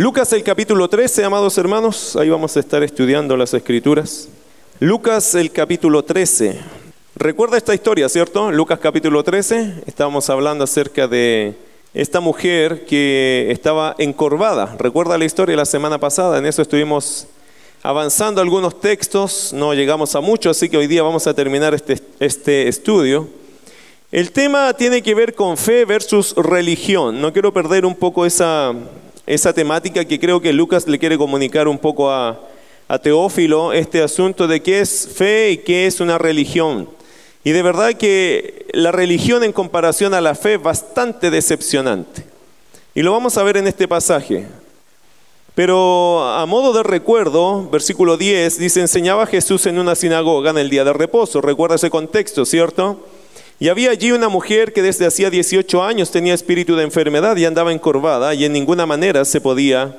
Lucas el capítulo 13, amados hermanos, ahí vamos a estar estudiando las escrituras. Lucas el capítulo 13. Recuerda esta historia, ¿cierto? Lucas capítulo 13, estábamos hablando acerca de esta mujer que estaba encorvada. Recuerda la historia la semana pasada, en eso estuvimos avanzando algunos textos, no llegamos a mucho, así que hoy día vamos a terminar este, este estudio. El tema tiene que ver con fe versus religión. No quiero perder un poco esa, esa temática que creo que Lucas le quiere comunicar un poco a, a Teófilo, este asunto de qué es fe y qué es una religión. Y de verdad que la religión en comparación a la fe es bastante decepcionante. Y lo vamos a ver en este pasaje. Pero a modo de recuerdo, versículo 10 dice, enseñaba Jesús en una sinagoga en el día de reposo. Recuerda ese contexto, ¿cierto? Y había allí una mujer que desde hacía 18 años tenía espíritu de enfermedad y andaba encorvada y en ninguna manera se podía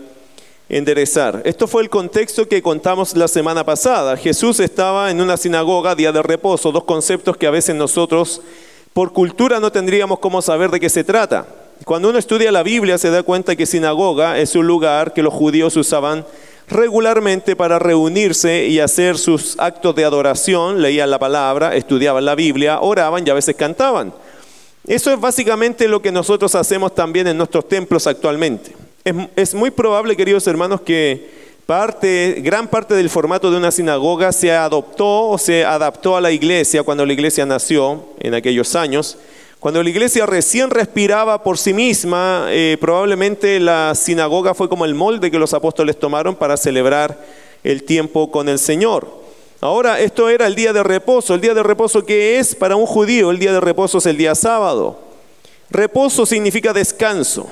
enderezar. Esto fue el contexto que contamos la semana pasada. Jesús estaba en una sinagoga, día de reposo, dos conceptos que a veces nosotros por cultura no tendríamos cómo saber de qué se trata. Cuando uno estudia la Biblia se da cuenta que sinagoga es un lugar que los judíos usaban regularmente para reunirse y hacer sus actos de adoración, leían la palabra, estudiaban la Biblia, oraban y a veces cantaban. Eso es básicamente lo que nosotros hacemos también en nuestros templos actualmente. Es, muy probable, queridos hermanos, que parte, gran parte del formato de una sinagoga se adoptó o se adaptó a la iglesia cuando la iglesia nació en aquellos años. Cuando la iglesia recién respiraba por sí misma, eh, probablemente la sinagoga fue como el molde que los apóstoles tomaron para celebrar el tiempo con el Señor. Ahora, esto era el día de reposo. El día de reposo, ¿qué es para un judío? El día de reposo es el día sábado. Reposo significa descanso.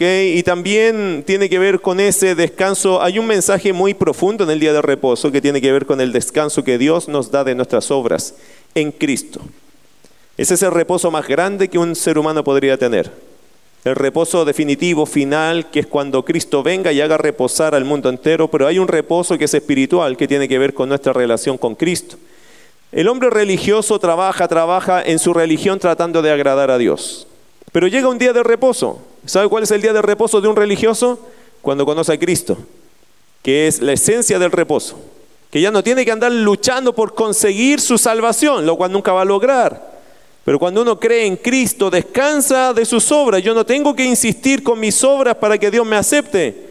Y también tiene que ver con ese descanso. Hay un mensaje muy profundo en el día de reposo que tiene que ver con el descanso que Dios nos da de nuestras obras en Cristo. Ese es el reposo más grande que un ser humano podría tener. El reposo definitivo, final, que es cuando Cristo venga y haga reposar al mundo entero, pero hay un reposo que es espiritual, que tiene que ver con nuestra relación con Cristo. El hombre religioso trabaja, trabaja en su religión tratando de agradar a Dios. Pero llega un día de reposo. ¿Sabe cuál es el día de reposo de un religioso? Cuando conoce a Cristo, que es la esencia del reposo. Que ya no tiene que andar luchando por conseguir su salvación, lo cual nunca va a lograr. Pero cuando uno cree en Cristo, descansa de sus obras. Yo no tengo que insistir con mis obras para que Dios me acepte.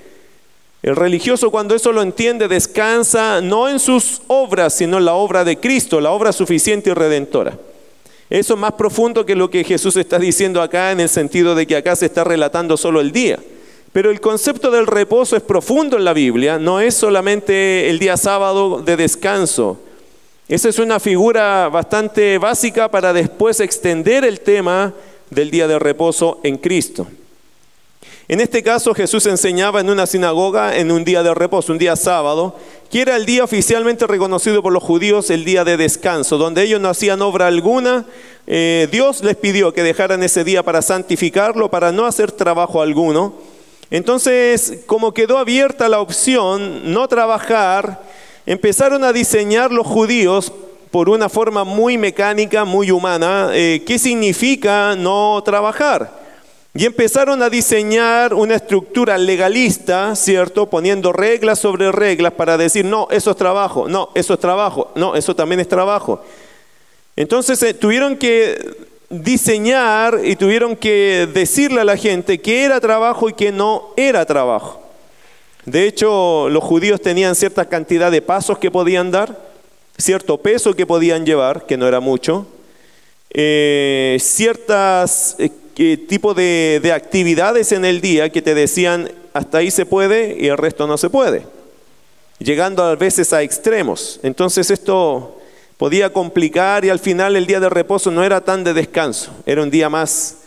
El religioso cuando eso lo entiende, descansa no en sus obras, sino en la obra de Cristo, la obra suficiente y redentora. Eso es más profundo que lo que Jesús está diciendo acá en el sentido de que acá se está relatando solo el día. Pero el concepto del reposo es profundo en la Biblia, no es solamente el día sábado de descanso, esa es una figura bastante básica para después extender el tema del día de reposo en Cristo. En este caso Jesús enseñaba en una sinagoga en un día de reposo, un día sábado, que era el día oficialmente reconocido por los judíos, el día de descanso, donde ellos no hacían obra alguna. Eh, Dios les pidió que dejaran ese día para santificarlo, para no hacer trabajo alguno. Entonces, como quedó abierta la opción, no trabajar, empezaron a diseñar los judíos por una forma muy mecánica, muy humana, eh, qué significa no trabajar. Y empezaron a diseñar una estructura legalista, ¿cierto? Poniendo reglas sobre reglas para decir, no, eso es trabajo, no, eso es trabajo, no, eso también es trabajo. Entonces eh, tuvieron que diseñar y tuvieron que decirle a la gente qué era trabajo y qué no era trabajo. De hecho, los judíos tenían cierta cantidad de pasos que podían dar, cierto peso que podían llevar, que no era mucho, eh, ciertas eh, tipo de, de actividades en el día que te decían hasta ahí se puede y el resto no se puede, llegando a veces a extremos. Entonces esto podía complicar y al final el día de reposo no era tan de descanso, era un día más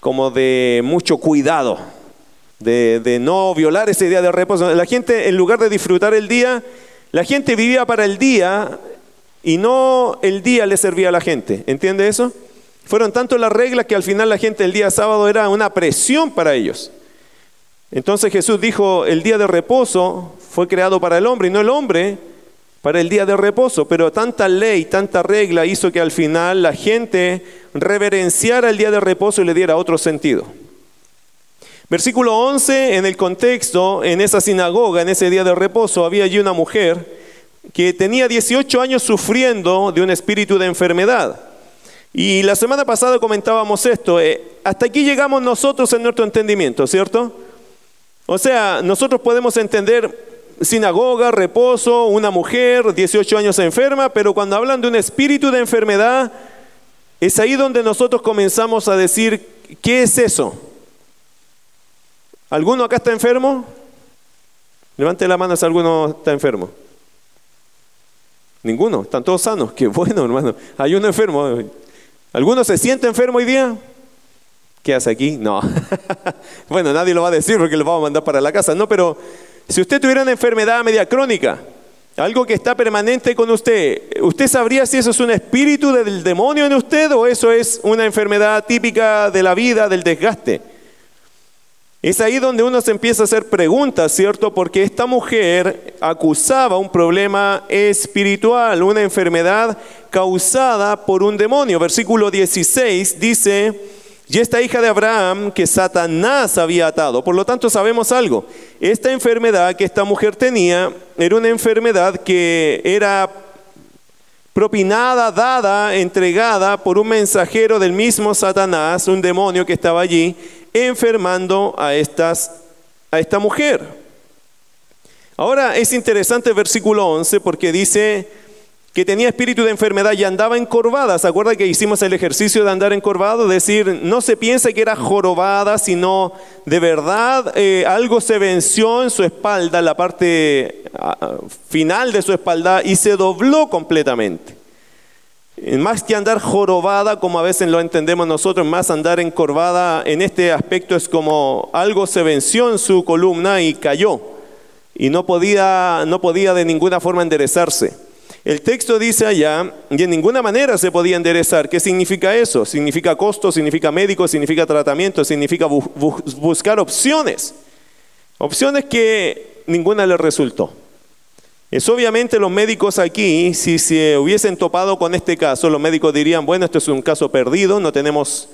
como de mucho cuidado, de, no violar ese día de reposo. La gente, en lugar de disfrutar el día, la gente vivía para el día y no el día le servía a la gente. ¿Entiende eso? Fueron tanto las reglas que al final la gente el día sábado era una presión para ellos. Entonces Jesús dijo, el día de reposo fue creado para el hombre y no el hombre para el día de reposo. Pero tanta ley, tanta regla hizo que al final la gente reverenciara el día de reposo y le diera otro sentido. Versículo 11, en el contexto, en esa sinagoga, en ese día de reposo, había allí una mujer que tenía 18 años sufriendo de un espíritu de enfermedad. Y la semana pasada comentábamos esto, eh, hasta aquí llegamos nosotros en nuestro entendimiento, ¿cierto? O sea, nosotros podemos entender sinagoga, reposo, una mujer, 18 años enferma, pero cuando hablan de un espíritu de enfermedad, es ahí donde nosotros comenzamos a decir, ¿qué es eso? ¿Alguno acá está enfermo? Levante la mano si alguno está enfermo. Ninguno, están todos sanos. Qué bueno, hermano. Hay uno enfermo. ¿Alguno se siente enfermo hoy día? ¿Qué hace aquí? No. bueno, nadie lo va a decir porque lo vamos a mandar para la casa. No, pero si usted tuviera una enfermedad media crónica, algo que está permanente con usted, ¿usted sabría si eso es un espíritu del demonio en usted o eso es una enfermedad típica de la vida, del desgaste? Es ahí donde uno se empieza a hacer preguntas, ¿cierto? Porque esta mujer acusaba un problema espiritual, una enfermedad causada por un demonio. Versículo 16 dice, y esta hija de Abraham que Satanás había atado. Por lo tanto, sabemos algo. Esta enfermedad que esta mujer tenía era una enfermedad que era propinada, dada, entregada por un mensajero del mismo Satanás, un demonio que estaba allí, enfermando a, esta mujer. Ahora es interesante el versículo 11 porque dice, que tenía espíritu de enfermedad y andaba encorvada. ¿Se acuerda que hicimos el ejercicio de andar encorvado? Decir, no se piensa que era jorobada, sino de verdad eh, algo se venció en su espalda, la parte ah, final de su espalda, y se dobló completamente. Más que andar jorobada, como a veces lo entendemos nosotros, más andar encorvada en este aspecto es como algo se venció en su columna y cayó. Y no podía, no podía de ninguna forma enderezarse. El texto dice allá, y en ninguna manera se podía enderezar. ¿Qué significa eso? Significa costo, significa médico, significa tratamiento, significa buscar opciones. Opciones que ninguna le resultó. Es obviamente los médicos aquí, si se hubiesen topado con este caso, los médicos dirían, bueno, esto es un caso perdido, no tenemos,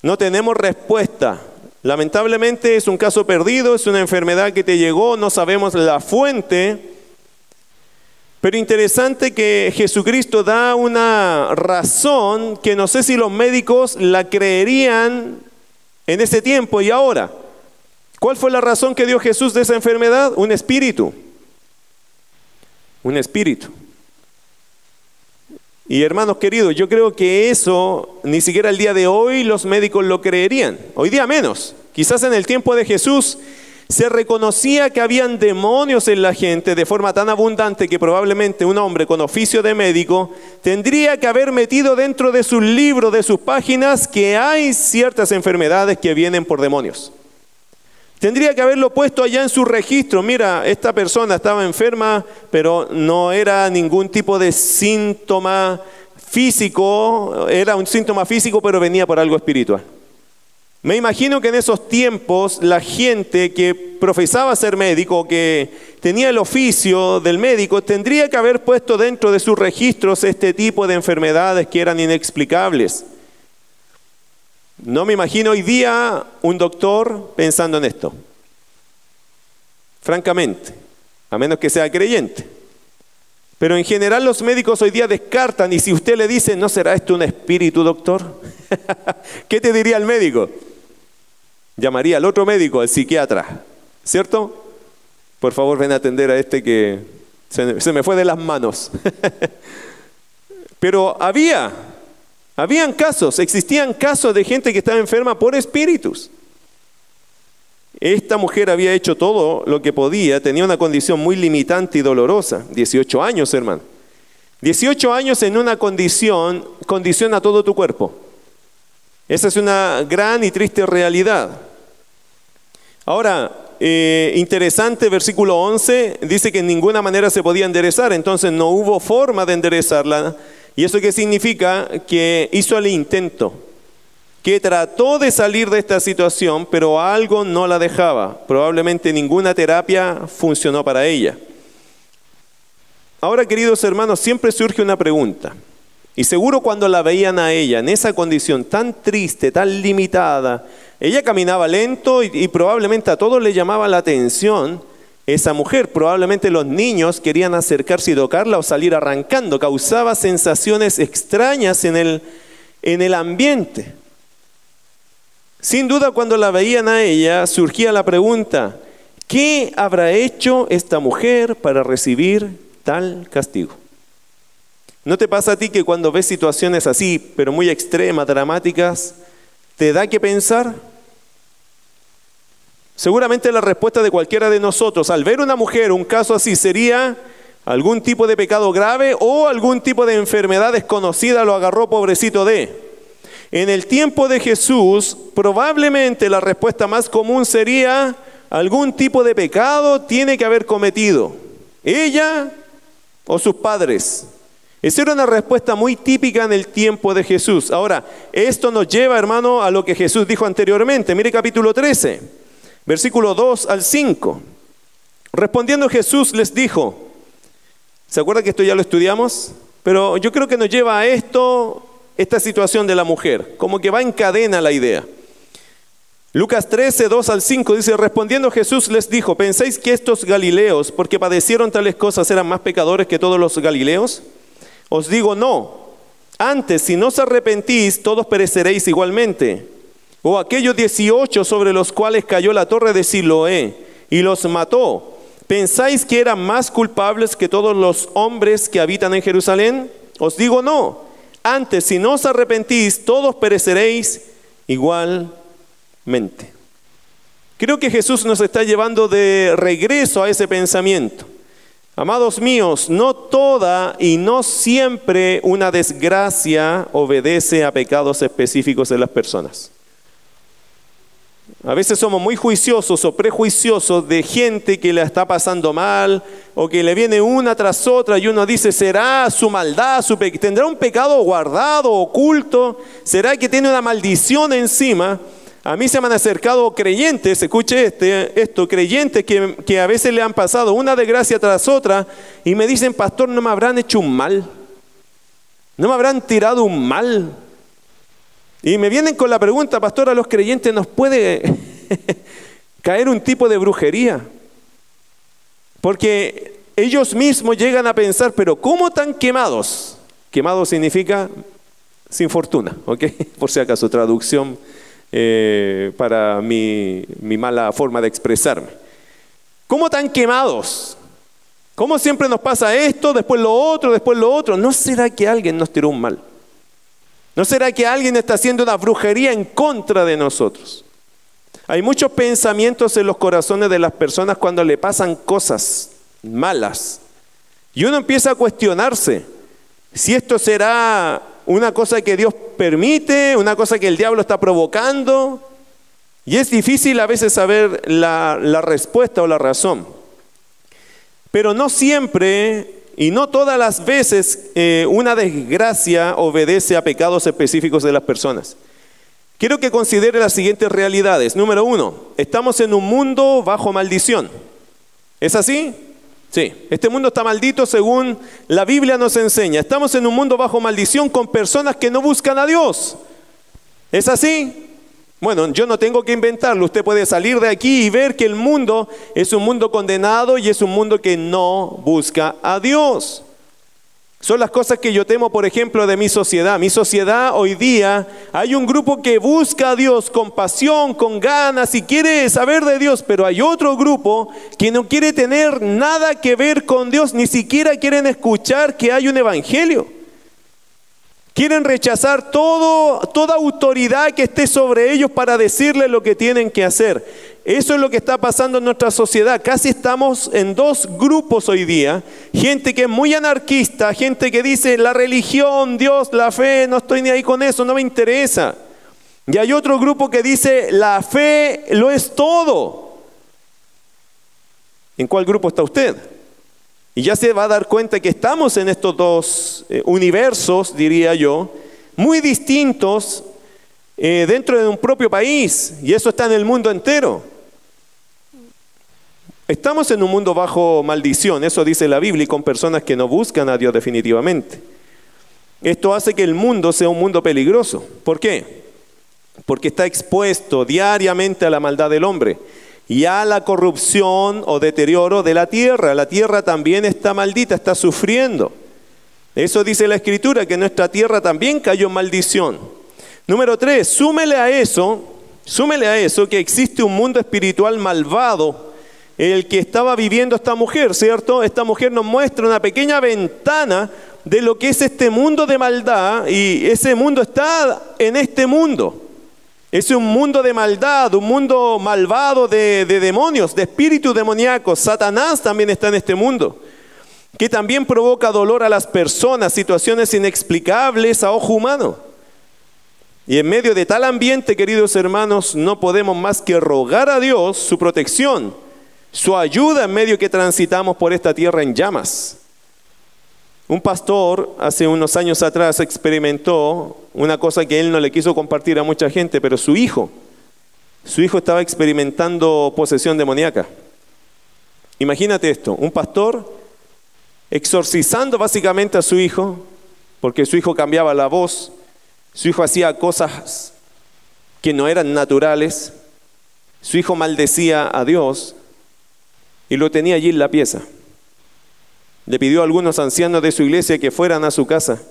no tenemos respuesta. Lamentablemente es un caso perdido, es una enfermedad que te llegó, no sabemos la fuente, pero interesante que Jesucristo da una razón que no sé si los médicos la creerían en ese tiempo y ahora. ¿Cuál fue la razón que dio Jesús de esa enfermedad? Un espíritu. Un espíritu. Y hermanos queridos, yo creo que eso ni siquiera el día de hoy los médicos lo creerían. Hoy día menos. Quizás en el tiempo de Jesús se reconocía que habían demonios en la gente de forma tan abundante que probablemente un hombre con oficio de médico tendría que haber metido dentro de su libro, de sus páginas, que hay ciertas enfermedades que vienen por demonios. Tendría que haberlo puesto allá en su registro. Mira, esta persona estaba enferma, pero no era ningún tipo de síntoma físico, era un síntoma físico, pero venía por algo espiritual. Me imagino que en esos tiempos la gente que profesaba ser médico, que tenía el oficio del médico, tendría que haber puesto dentro de sus registros este tipo de enfermedades que eran inexplicables. No me imagino hoy día un doctor pensando en esto. Francamente, a menos que sea creyente. Pero en general los médicos hoy día descartan y si usted le dice, ¿no será esto un espíritu, doctor? ¿Qué te diría el médico? llamaría al otro médico, al psiquiatra, ¿cierto? Por favor, ven a atender a este que se, me fue de las manos. Pero había, habían casos, existían casos de gente que estaba enferma por espíritus. Esta mujer había hecho todo lo que podía, tenía una condición muy limitante y dolorosa, 18 años, hermano. 18 años en una condición condiciona todo tu cuerpo. Esa es una gran y triste realidad. Ahora, eh, interesante, versículo 11, dice que en ninguna manera se podía enderezar, entonces no hubo forma de enderezarla. ¿Y eso qué significa? Que hizo el intento, que trató de salir de esta situación, pero algo no la dejaba. Probablemente ninguna terapia funcionó para ella. Ahora, queridos hermanos, siempre surge una pregunta. Y seguro cuando la veían a ella en esa condición tan triste, tan limitada, ella caminaba lento y, probablemente a todos le llamaba la atención esa mujer. Probablemente los niños querían acercarse y tocarla o salir arrancando. Causaba sensaciones extrañas en el, en el ambiente. Sin duda cuando la veían a ella surgía la pregunta, ¿qué habrá hecho esta mujer para recibir tal castigo? ¿No te pasa a ti que cuando ves situaciones así, pero muy extremas, dramáticas, te da que pensar? Seguramente la respuesta de cualquiera de nosotros al ver una mujer, un caso así, sería algún tipo de pecado grave o algún tipo de enfermedad desconocida lo agarró pobrecito de. En el tiempo de Jesús, probablemente la respuesta más común sería algún tipo de pecado tiene que haber cometido ella o sus padres. Esa era una respuesta muy típica en el tiempo de Jesús. Ahora, esto nos lleva, hermano, a lo que Jesús dijo anteriormente. Mire capítulo 13, versículo 2 al 5. Respondiendo Jesús les dijo, ¿se acuerda que esto ya lo estudiamos? Pero yo creo que nos lleva a esto, esta situación de la mujer, como que va en cadena la idea. Lucas 13, 2 al 5 dice, respondiendo Jesús les dijo, ¿pensáis que estos galileos, porque padecieron tales cosas, eran más pecadores que todos los galileos? Os digo no. Antes, si no os arrepentís, todos pereceréis igualmente. O aquellos 18 sobre los cuales cayó la torre de Siloé y los mató, ¿pensáis que eran más culpables que todos los hombres que habitan en Jerusalén? Os digo no. Antes, si no os arrepentís, todos pereceréis igualmente. Creo que Jesús nos está llevando de regreso a ese pensamiento. Amados míos, no toda y no siempre una desgracia obedece a pecados específicos de las personas. A veces somos muy juiciosos o prejuiciosos de gente que le está pasando mal o que le viene una tras otra y uno dice, ¿será su maldad? Su ¿Tendrá un pecado guardado, oculto? ¿Será que tiene una maldición encima? A mí se me han acercado creyentes, escuche este, esto, creyentes que, que, a veces le han pasado una desgracia tras otra y me dicen, pastor, no me habrán hecho un mal, no me habrán tirado un mal. Y me vienen con la pregunta, pastor, a los creyentes nos puede caer un tipo de brujería. Porque ellos mismos llegan a pensar, pero ¿cómo tan quemados? Quemado significa sin fortuna, ¿ok? Por si acaso, traducción eh, para mi, mi mala forma de expresarme. ¿Cómo tan quemados? ¿Cómo siempre nos pasa esto, después lo otro, después lo otro? ¿No será que alguien nos tiró un mal? ¿No será que alguien está haciendo una brujería en contra de nosotros? Hay muchos pensamientos en los corazones de las personas cuando le pasan cosas malas. Y uno empieza a cuestionarse si esto será una cosa que Dios permite, una cosa que el diablo está provocando. Y es difícil a veces saber la, respuesta o la razón. Pero no siempre y no todas las veces eh, una desgracia obedece a pecados específicos de las personas. Quiero que considere las siguientes realidades. Número uno, estamos en un mundo bajo maldición. ¿Es así? Sí, este mundo está maldito según la Biblia nos enseña. Estamos en un mundo bajo maldición con personas que no buscan a Dios. ¿Es así? Bueno, yo no tengo que inventarlo. Usted puede salir de aquí y ver que el mundo es un mundo condenado y es un mundo que no busca a Dios. Son las cosas que yo temo, por ejemplo, de mi sociedad. Mi sociedad hoy día hay un grupo que busca a Dios con pasión, con ganas y quiere saber de Dios, pero hay otro grupo que no quiere tener nada que ver con Dios, ni siquiera quieren escuchar que hay un evangelio. Quieren rechazar todo, toda autoridad que esté sobre ellos para decirles lo que tienen que hacer. Eso es lo que está pasando en nuestra sociedad. Casi estamos en dos grupos hoy día. Gente que es muy anarquista, gente que dice la religión, Dios, la fe, no estoy ni ahí con eso, no me interesa. Y hay otro grupo que dice la fe lo es todo. ¿En cuál grupo está usted? Y ya se va a dar cuenta que estamos en estos dos eh, universos, diría yo, muy distintos eh, dentro de un propio país, y eso está en el mundo entero. Estamos en un mundo bajo maldición, eso dice la Biblia, y con personas que no buscan a Dios definitivamente. Esto hace que el mundo sea un mundo peligroso. ¿Por qué? Porque está expuesto diariamente a la maldad del hombre y a la corrupción o deterioro de la tierra. La tierra también está maldita, está sufriendo. Eso dice la escritura, que nuestra tierra también cayó en maldición. Número tres, súmele a eso, súmele a eso que existe un mundo espiritual malvado, el que estaba viviendo esta mujer, ¿cierto? Esta mujer nos muestra una pequeña ventana de lo que es este mundo de maldad y ese mundo está en este mundo. Es un mundo de maldad, un mundo malvado de, demonios, de espíritus demoníacos. Satanás también está en este mundo, que también provoca dolor a las personas, situaciones inexplicables a ojo humano. Y en medio de tal ambiente, queridos hermanos, no podemos más que rogar a Dios su protección, su ayuda en medio que transitamos por esta tierra en llamas. Un pastor hace unos años atrás experimentó una cosa que él no le quiso compartir a mucha gente, pero su hijo, su hijo estaba experimentando posesión demoníaca. Imagínate esto, un pastor exorcizando básicamente a su hijo, porque su hijo cambiaba la voz, su hijo hacía cosas que no eran naturales, su hijo maldecía a Dios y lo tenía allí en la pieza. Le pidió a algunos ancianos de su iglesia que fueran a su casa,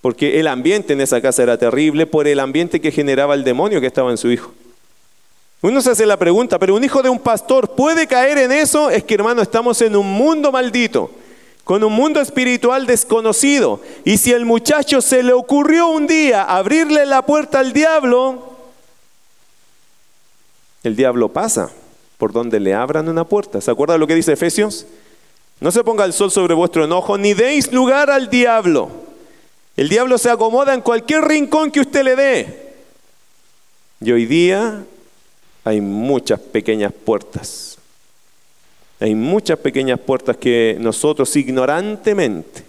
porque el ambiente en esa casa era terrible por el ambiente que generaba el demonio que estaba en su hijo. Uno se hace la pregunta, pero un hijo de un pastor puede caer en eso? Es que hermano, estamos en un mundo maldito, con un mundo espiritual desconocido. Y si el muchacho se le ocurrió un día abrirle la puerta al diablo, el diablo pasa por donde le abran una puerta. ¿Se acuerda lo que dice Efesios? No se ponga el sol sobre vuestro enojo, ni deis lugar al diablo. El diablo se acomoda en cualquier rincón que usted le dé. Y hoy día hay muchas pequeñas puertas. Hay muchas pequeñas puertas que nosotros ignorantemente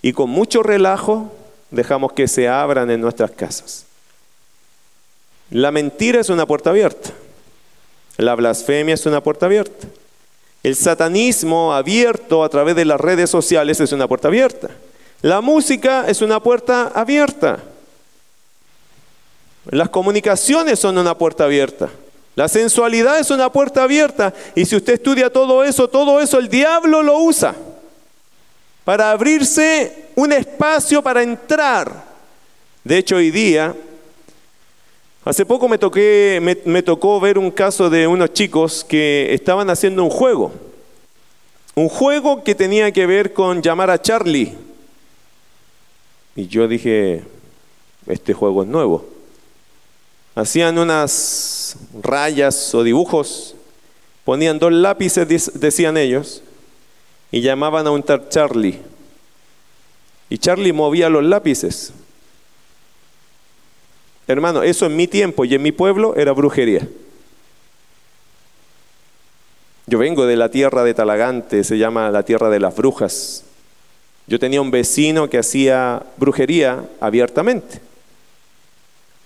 y con mucho relajo dejamos que se abran en nuestras casas. La mentira es una puerta abierta. La blasfemia es una puerta abierta. El satanismo abierto a través de las redes sociales es una puerta abierta. La música es una puerta abierta. Las comunicaciones son una puerta abierta. La sensualidad es una puerta abierta. Y si usted estudia todo eso, todo eso el diablo lo usa para abrirse un espacio para entrar. De hecho, hoy día, hace poco me, toqué, tocó ver un caso de unos chicos que estaban haciendo un juego. Un juego que tenía que ver con llamar a Charlie. Y yo dije, este juego es nuevo. Hacían unas rayas o dibujos, ponían dos lápices, decían ellos, y llamaban a un tal Charlie. Y Charlie movía los lápices. Hermano, eso en mi tiempo y en mi pueblo era brujería. Yo vengo de la tierra de Talagante, se llama la tierra de las brujas. Yo tenía un vecino que hacía brujería abiertamente.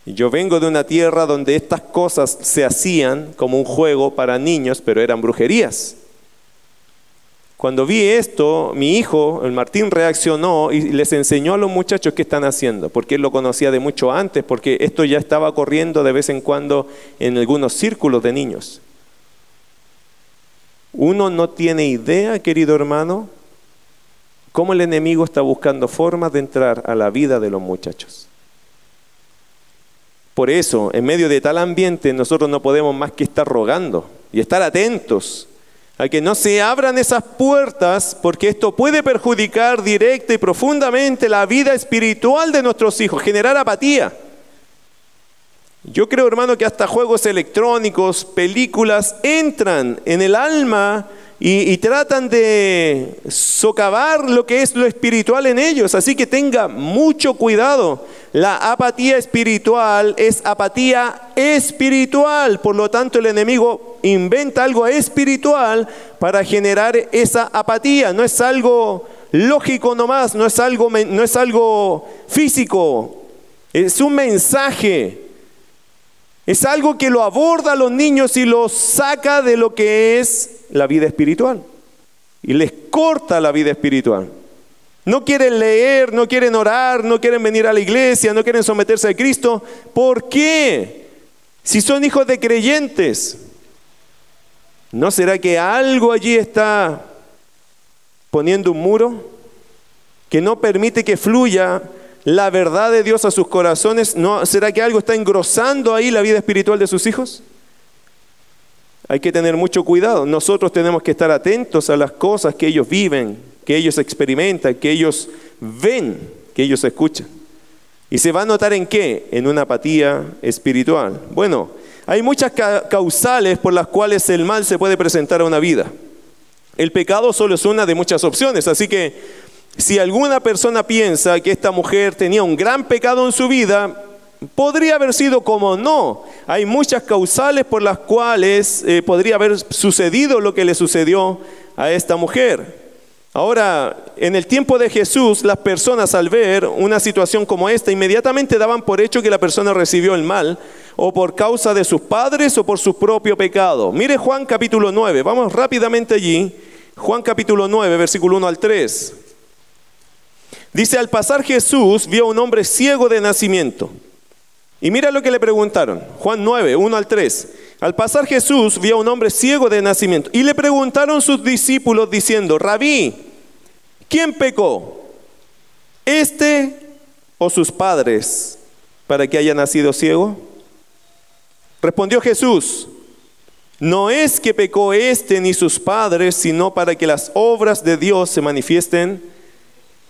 Yo vengo de una tierra donde estas cosas se hacían como un juego para niños, pero eran brujerías. Cuando vi esto, mi hijo, el Martín, reaccionó y les enseñó a los muchachos qué están haciendo, porque él lo conocía de mucho antes, porque esto ya estaba corriendo de vez en cuando en algunos círculos de niños. Uno no tiene idea, querido hermano, cómo el enemigo está buscando formas de entrar a la vida de los muchachos. Por eso, en medio de tal ambiente, nosotros no podemos más que estar rogando y estar atentos a que no se abran esas puertas, porque esto puede perjudicar directa y profundamente la vida espiritual de nuestros hijos, generar apatía. Yo creo, hermano, que hasta juegos electrónicos, películas, entran en el alma y, tratan de socavar lo que es lo espiritual en ellos. Así que tenga mucho cuidado. La apatía espiritual es apatía espiritual. Por lo tanto, el enemigo inventa algo espiritual para generar esa apatía. No es algo lógico nomás, no es algo, no es algo físico. Es un mensaje. Es algo que lo aborda a los niños y los saca de lo que es la vida espiritual. Y les corta la vida espiritual. No quieren leer, no quieren orar, no quieren venir a la iglesia, no quieren someterse a Cristo. ¿Por qué? Si son hijos de creyentes, ¿no será que algo allí está poniendo un muro que no permite que fluya la verdad de Dios a sus corazones? ¿No será que algo está engrosando ahí la vida espiritual de sus hijos? Hay que tener mucho cuidado. Nosotros tenemos que estar atentos a las cosas que ellos viven, que ellos experimentan, que ellos ven, que ellos escuchan. ¿Y se va a notar en qué? En una apatía espiritual. Bueno, hay muchas causales por las cuales el mal se puede presentar a una vida. El pecado solo es una de muchas opciones, así que si alguna persona piensa que esta mujer tenía un gran pecado en su vida, Podría haber sido como no. Hay muchas causales por las cuales eh, podría haber sucedido lo que le sucedió a esta mujer. Ahora, en el tiempo de Jesús, las personas al ver una situación como esta, inmediatamente daban por hecho que la persona recibió el mal, o por causa de sus padres o por su propio pecado. Mire Juan capítulo 9, vamos rápidamente allí. Juan capítulo 9, versículo 1 al 3. Dice, al pasar Jesús vio a un hombre ciego de nacimiento. Y mira lo que le preguntaron, Juan 9, 1 al 3. Al pasar Jesús vio a un hombre ciego de nacimiento y le preguntaron sus discípulos diciendo, Rabí, ¿quién pecó? ¿Este o sus padres para que haya nacido ciego? Respondió Jesús, no es que pecó este ni sus padres, sino para que las obras de Dios se manifiesten.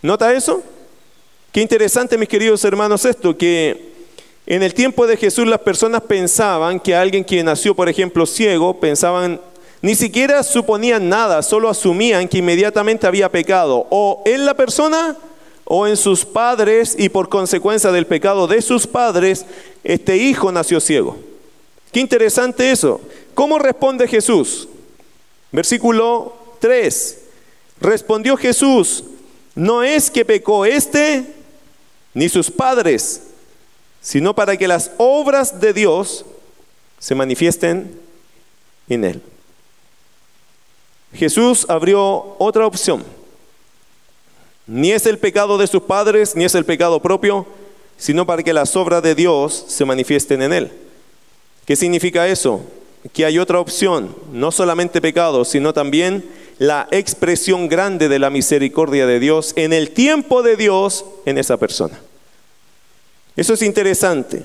¿Nota eso? Qué interesante, mis queridos hermanos, esto, que en el tiempo de Jesús las personas pensaban que alguien que nació, por ejemplo, ciego, pensaban, ni siquiera suponían nada, solo asumían que inmediatamente había pecado, o en la persona o en sus padres, y por consecuencia del pecado de sus padres, este hijo nació ciego. Qué interesante eso. ¿Cómo responde Jesús? Versículo 3. Respondió Jesús, no es que pecó este ni sus padres sino para que las obras de Dios se manifiesten en él. Jesús abrió otra opción. Ni es el pecado de sus padres, ni es el pecado propio, sino para que las obras de Dios se manifiesten en él. ¿Qué significa eso? Que hay otra opción, no solamente pecado, sino también la expresión grande de la misericordia de Dios en el tiempo de Dios en esa persona. Eso es interesante.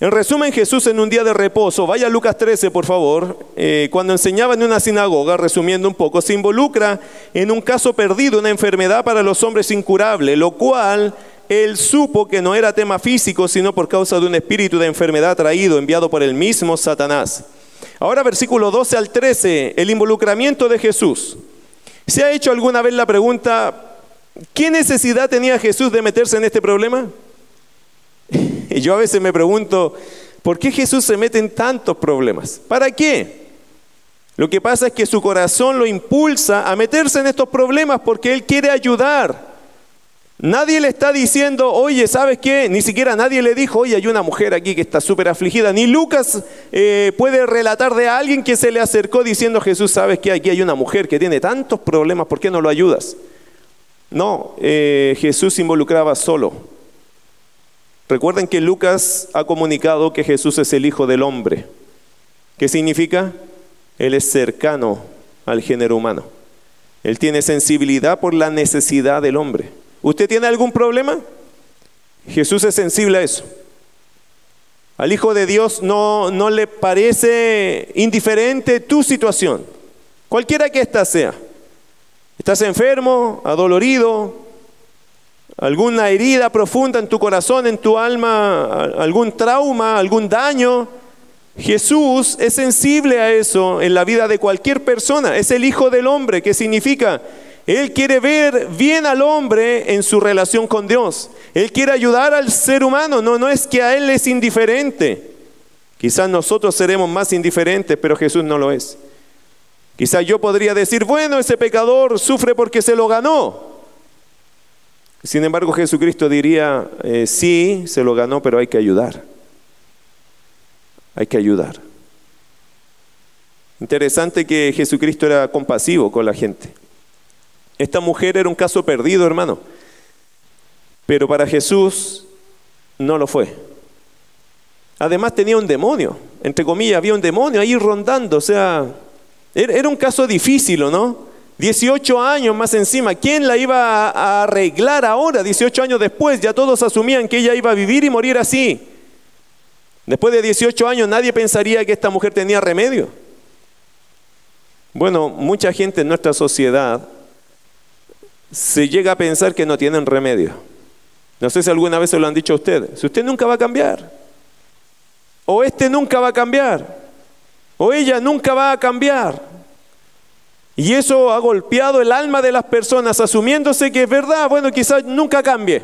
En resumen, Jesús en un día de reposo, vaya a Lucas 13 por favor, eh, cuando enseñaba en una sinagoga, resumiendo un poco, se involucra en un caso perdido, una enfermedad para los hombres incurable, lo cual él supo que no era tema físico, sino por causa de un espíritu de enfermedad traído, enviado por el mismo Satanás. Ahora versículo 12 al 13, el involucramiento de Jesús. ¿Se ha hecho alguna vez la pregunta, ¿qué necesidad tenía Jesús de meterse en este problema? Y yo a veces me pregunto, ¿por qué Jesús se mete en tantos problemas? ¿Para qué? Lo que pasa es que su corazón lo impulsa a meterse en estos problemas porque Él quiere ayudar. Nadie le está diciendo, oye, ¿sabes qué? Ni siquiera nadie le dijo, oye, hay una mujer aquí que está súper afligida. Ni Lucas eh, puede relatar de alguien que se le acercó diciendo, Jesús, ¿sabes qué? Aquí hay una mujer que tiene tantos problemas, ¿por qué no lo ayudas? No, eh, Jesús involucraba solo. Recuerden que Lucas ha comunicado que Jesús es el Hijo del Hombre. ¿Qué significa? Él es cercano al género humano. Él tiene sensibilidad por la necesidad del hombre. ¿Usted tiene algún problema? Jesús es sensible a eso. Al Hijo de Dios no, no le parece indiferente tu situación, cualquiera que ésta sea. ¿Estás enfermo, adolorido, alguna herida profunda en tu corazón, en tu alma, algún trauma, algún daño. Jesús es sensible a eso en la vida de cualquier persona. Es el Hijo del Hombre, que significa, Él quiere ver bien al hombre en su relación con Dios. Él quiere ayudar al ser humano, no, no es que a Él es indiferente. Quizás nosotros seremos más indiferentes, pero Jesús no lo es. Quizás yo podría decir, bueno, ese pecador sufre porque se lo ganó. Sin embargo, Jesucristo diría, eh, sí, se lo ganó, pero hay que ayudar. Hay que ayudar. Interesante que Jesucristo era compasivo con la gente. Esta mujer era un caso perdido, hermano. Pero para Jesús no lo fue. Además tenía un demonio, entre comillas, había un demonio ahí rondando, o sea, era un caso difícil, ¿no? 18 años más encima, ¿quién la iba a arreglar ahora? 18 años después, ya todos asumían que ella iba a vivir y morir así. Después de 18 años nadie pensaría que esta mujer tenía remedio. Bueno, mucha gente en nuestra sociedad se llega a pensar que no tienen remedio. No sé si alguna vez se lo han dicho a ustedes. Si usted nunca va a cambiar, o este nunca va a cambiar, o ella nunca va a cambiar. Y eso ha golpeado el alma de las personas, asumiéndose que es verdad, bueno, quizás nunca cambie.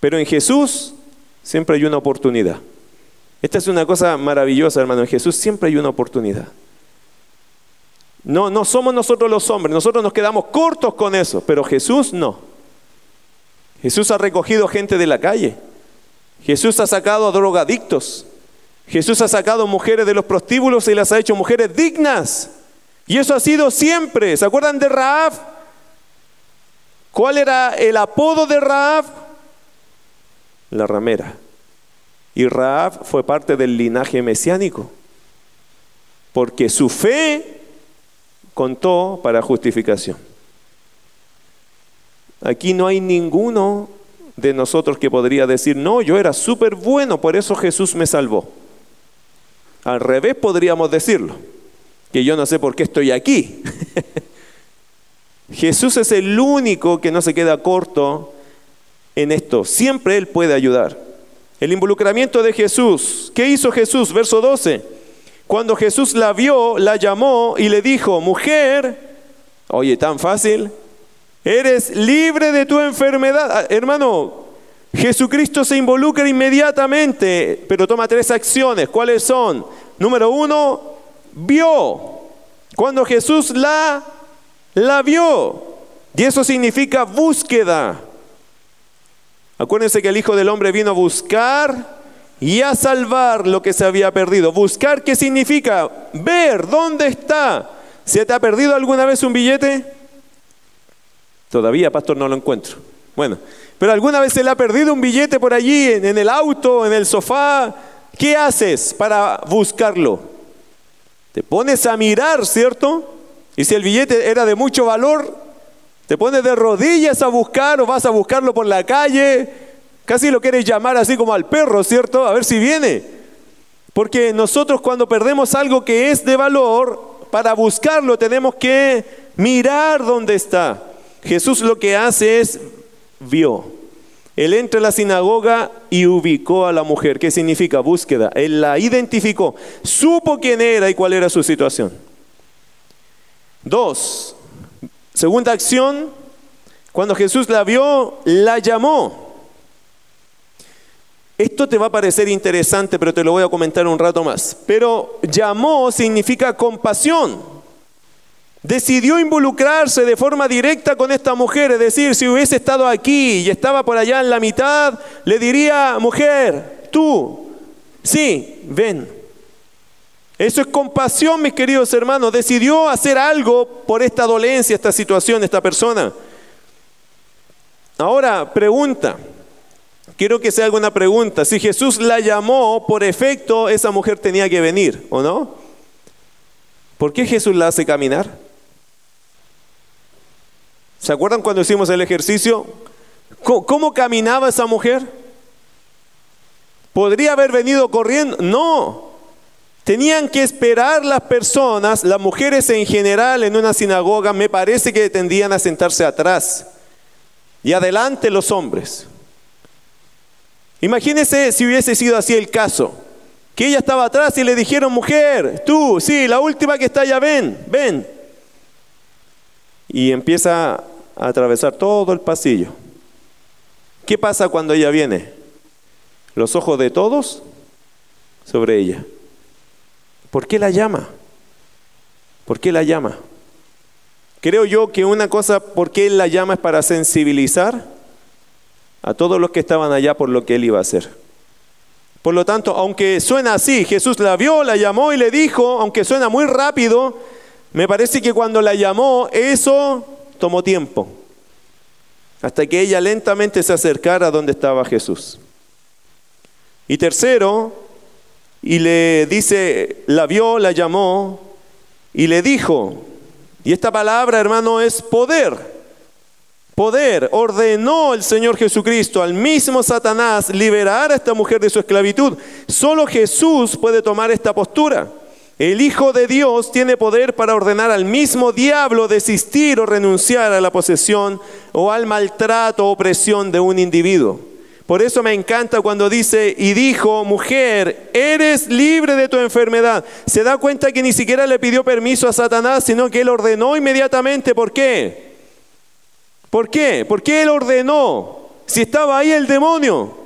Pero en Jesús siempre hay una oportunidad. Esta es una cosa maravillosa, hermano. En Jesús siempre hay una oportunidad. No, no somos nosotros los hombres, nosotros nos quedamos cortos con eso, pero Jesús no. Jesús ha recogido gente de la calle. Jesús ha sacado a drogadictos. Jesús ha sacado mujeres de los prostíbulos y las ha hecho mujeres dignas. Y eso ha sido siempre. ¿Se acuerdan de Raab? ¿Cuál era el apodo de Raab? La ramera. Y Raab fue parte del linaje mesiánico. Porque su fe contó para justificación. Aquí no hay ninguno de nosotros que podría decir, no, yo era súper bueno, por eso Jesús me salvó. Al revés podríamos decirlo, que yo no sé por qué estoy aquí. Jesús es el único que no se queda corto en esto. Siempre Él puede ayudar. El involucramiento de Jesús. ¿Qué hizo Jesús? Verso 12. Cuando Jesús la vio, la llamó y le dijo, mujer, oye, tan fácil, Eres libre de tu enfermedad. Ah, hermano, Jesucristo se involucra inmediatamente, pero toma tres acciones. ¿Cuáles son? Número uno, vio. Cuando Jesús la, la vio. Y eso significa búsqueda. Acuérdense que el Hijo del Hombre vino a buscar y a salvar lo que se había perdido. Buscar, ¿qué significa? Ver, ¿dónde está? ¿Se te ha perdido alguna vez un billete? Todavía, pastor, no lo encuentro. Bueno, pero alguna vez se le ha perdido un billete por allí, en, el auto, en el sofá. ¿Qué haces para buscarlo? Te pones a mirar, ¿cierto? Y si el billete era de mucho valor, te pones de rodillas a buscar o vas a buscarlo por la calle. Casi lo quieres llamar así como al perro, ¿cierto? A ver si viene. Porque nosotros cuando perdemos algo que es de valor, para buscarlo tenemos que mirar dónde está. Jesús lo que hace es vio. Él entra a la sinagoga y ubicó a la mujer. ¿Qué significa búsqueda? Él la identificó, supo quién era y cuál era su situación. Dos, segunda acción, cuando Jesús la vio, la llamó. Esto te va a parecer interesante, pero te lo voy a comentar un rato más. Pero llamó significa compasión decidió involucrarse de forma directa con esta mujer, es decir, si hubiese estado aquí y estaba por allá en la mitad, le diría, mujer, tú, sí, ven. Eso es compasión, mis queridos hermanos. Decidió hacer algo por esta dolencia, esta situación, esta persona. Ahora, pregunta. Quiero que se haga una pregunta. Si Jesús la llamó, por efecto, esa mujer tenía que venir, ¿o no? ¿Por qué Jesús la hace caminar? ¿Se acuerdan cuando hicimos el ejercicio? ¿Cómo, caminaba esa mujer? ¿Podría haber venido corriendo? No. Tenían que esperar las personas, las mujeres en general en una sinagoga, me parece que tendían a sentarse atrás y adelante los hombres. Imagínense si hubiese sido así el caso, que ella estaba atrás y le dijeron, mujer, tú, sí, la última que está allá, ven, ven. Y empieza a atravesar todo el pasillo. ¿Qué pasa cuando ella viene? Los ojos de todos sobre ella. ¿Por qué la llama? ¿Por qué la llama? Creo yo que una cosa, ¿por qué la llama es para sensibilizar a todos los que estaban allá por lo que él iba a hacer. Por lo tanto, aunque suena así, Jesús la vio, la llamó y le dijo, aunque suena muy rápido, me parece que cuando la llamó, eso tomó tiempo hasta que ella lentamente se acercara a donde estaba Jesús. Y tercero, y le dice, la vio, la llamó y le dijo, y esta palabra hermano es poder, poder, ordenó el Señor Jesucristo al mismo Satanás liberar a esta mujer de su esclavitud. Solo Jesús puede tomar esta postura. El Hijo de Dios tiene poder para ordenar al mismo diablo desistir o renunciar a la posesión o al maltrato o opresión de un individuo. Por eso me encanta cuando dice, y dijo, mujer, eres libre de tu enfermedad. Se da cuenta que ni siquiera le pidió permiso a Satanás, sino que él ordenó inmediatamente. ¿Por qué? ¿Por qué? ¿Por qué él ordenó? Si estaba ahí el demonio.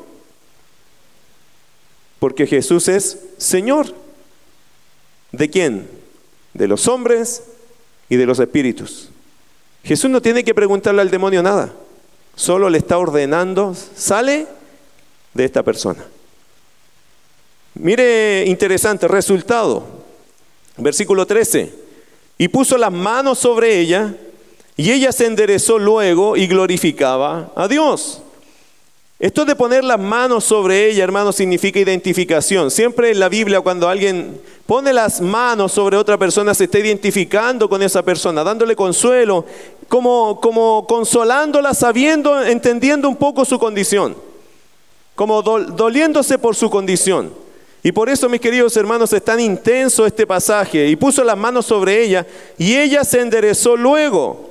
Porque Jesús es Señor. ¿De quién? De los hombres y de los espíritus. Jesús no tiene que preguntarle al demonio nada, solo le está ordenando, sale de esta persona. Mire, interesante, resultado. Versículo 13. Y puso las manos sobre ella, y ella se enderezó luego y glorificaba a Dios. Esto de poner las manos sobre ella, hermano, significa identificación. Siempre en la Biblia cuando alguien pone las manos sobre otra persona se está identificando con esa persona, dándole consuelo, como, como consolándola, sabiendo, entendiendo un poco su condición, como doliéndose por su condición. Y por eso, mis queridos hermanos, es tan intenso este pasaje. Y puso las manos sobre ella y ella se enderezó luego.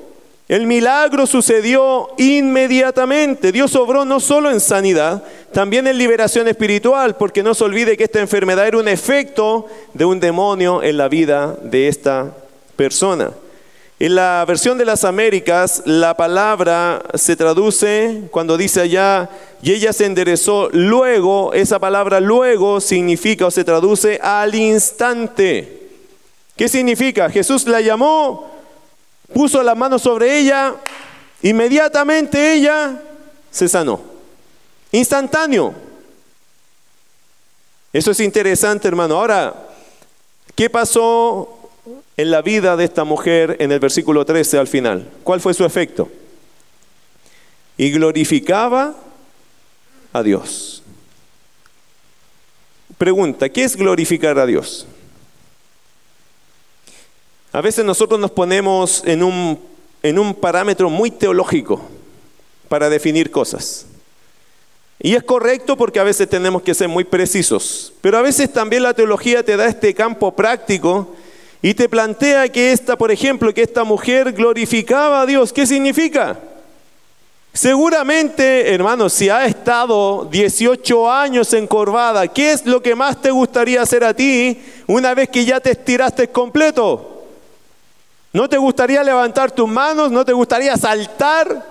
El milagro sucedió inmediatamente. Dios obró no solo en sanidad, también en liberación espiritual, porque no se olvide que esta enfermedad era un efecto de un demonio en la vida de esta persona. En la versión de las Américas, la palabra se traduce cuando dice allá, y ella se enderezó luego, esa palabra luego significa o se traduce al instante. ¿Qué significa? Jesús la llamó puso la mano sobre ella, inmediatamente ella se sanó. Instantáneo. Eso es interesante, hermano. Ahora, ¿qué pasó en la vida de esta mujer en el versículo 13 al final? ¿Cuál fue su efecto? Y glorificaba a Dios. Pregunta, ¿qué es glorificar a Dios? A veces nosotros nos ponemos en un, en un parámetro muy teológico para definir cosas. Y es correcto porque a veces tenemos que ser muy precisos, pero a veces también la teología te da este campo práctico y te plantea que esta, por ejemplo, que esta mujer glorificaba a Dios. ¿Qué significa? Seguramente, hermano, si ha estado 18 años encorvada, ¿qué es lo que más te gustaría hacer a ti una vez que ya te estiraste completo? ¿No te gustaría levantar tus manos? ¿No te gustaría saltar?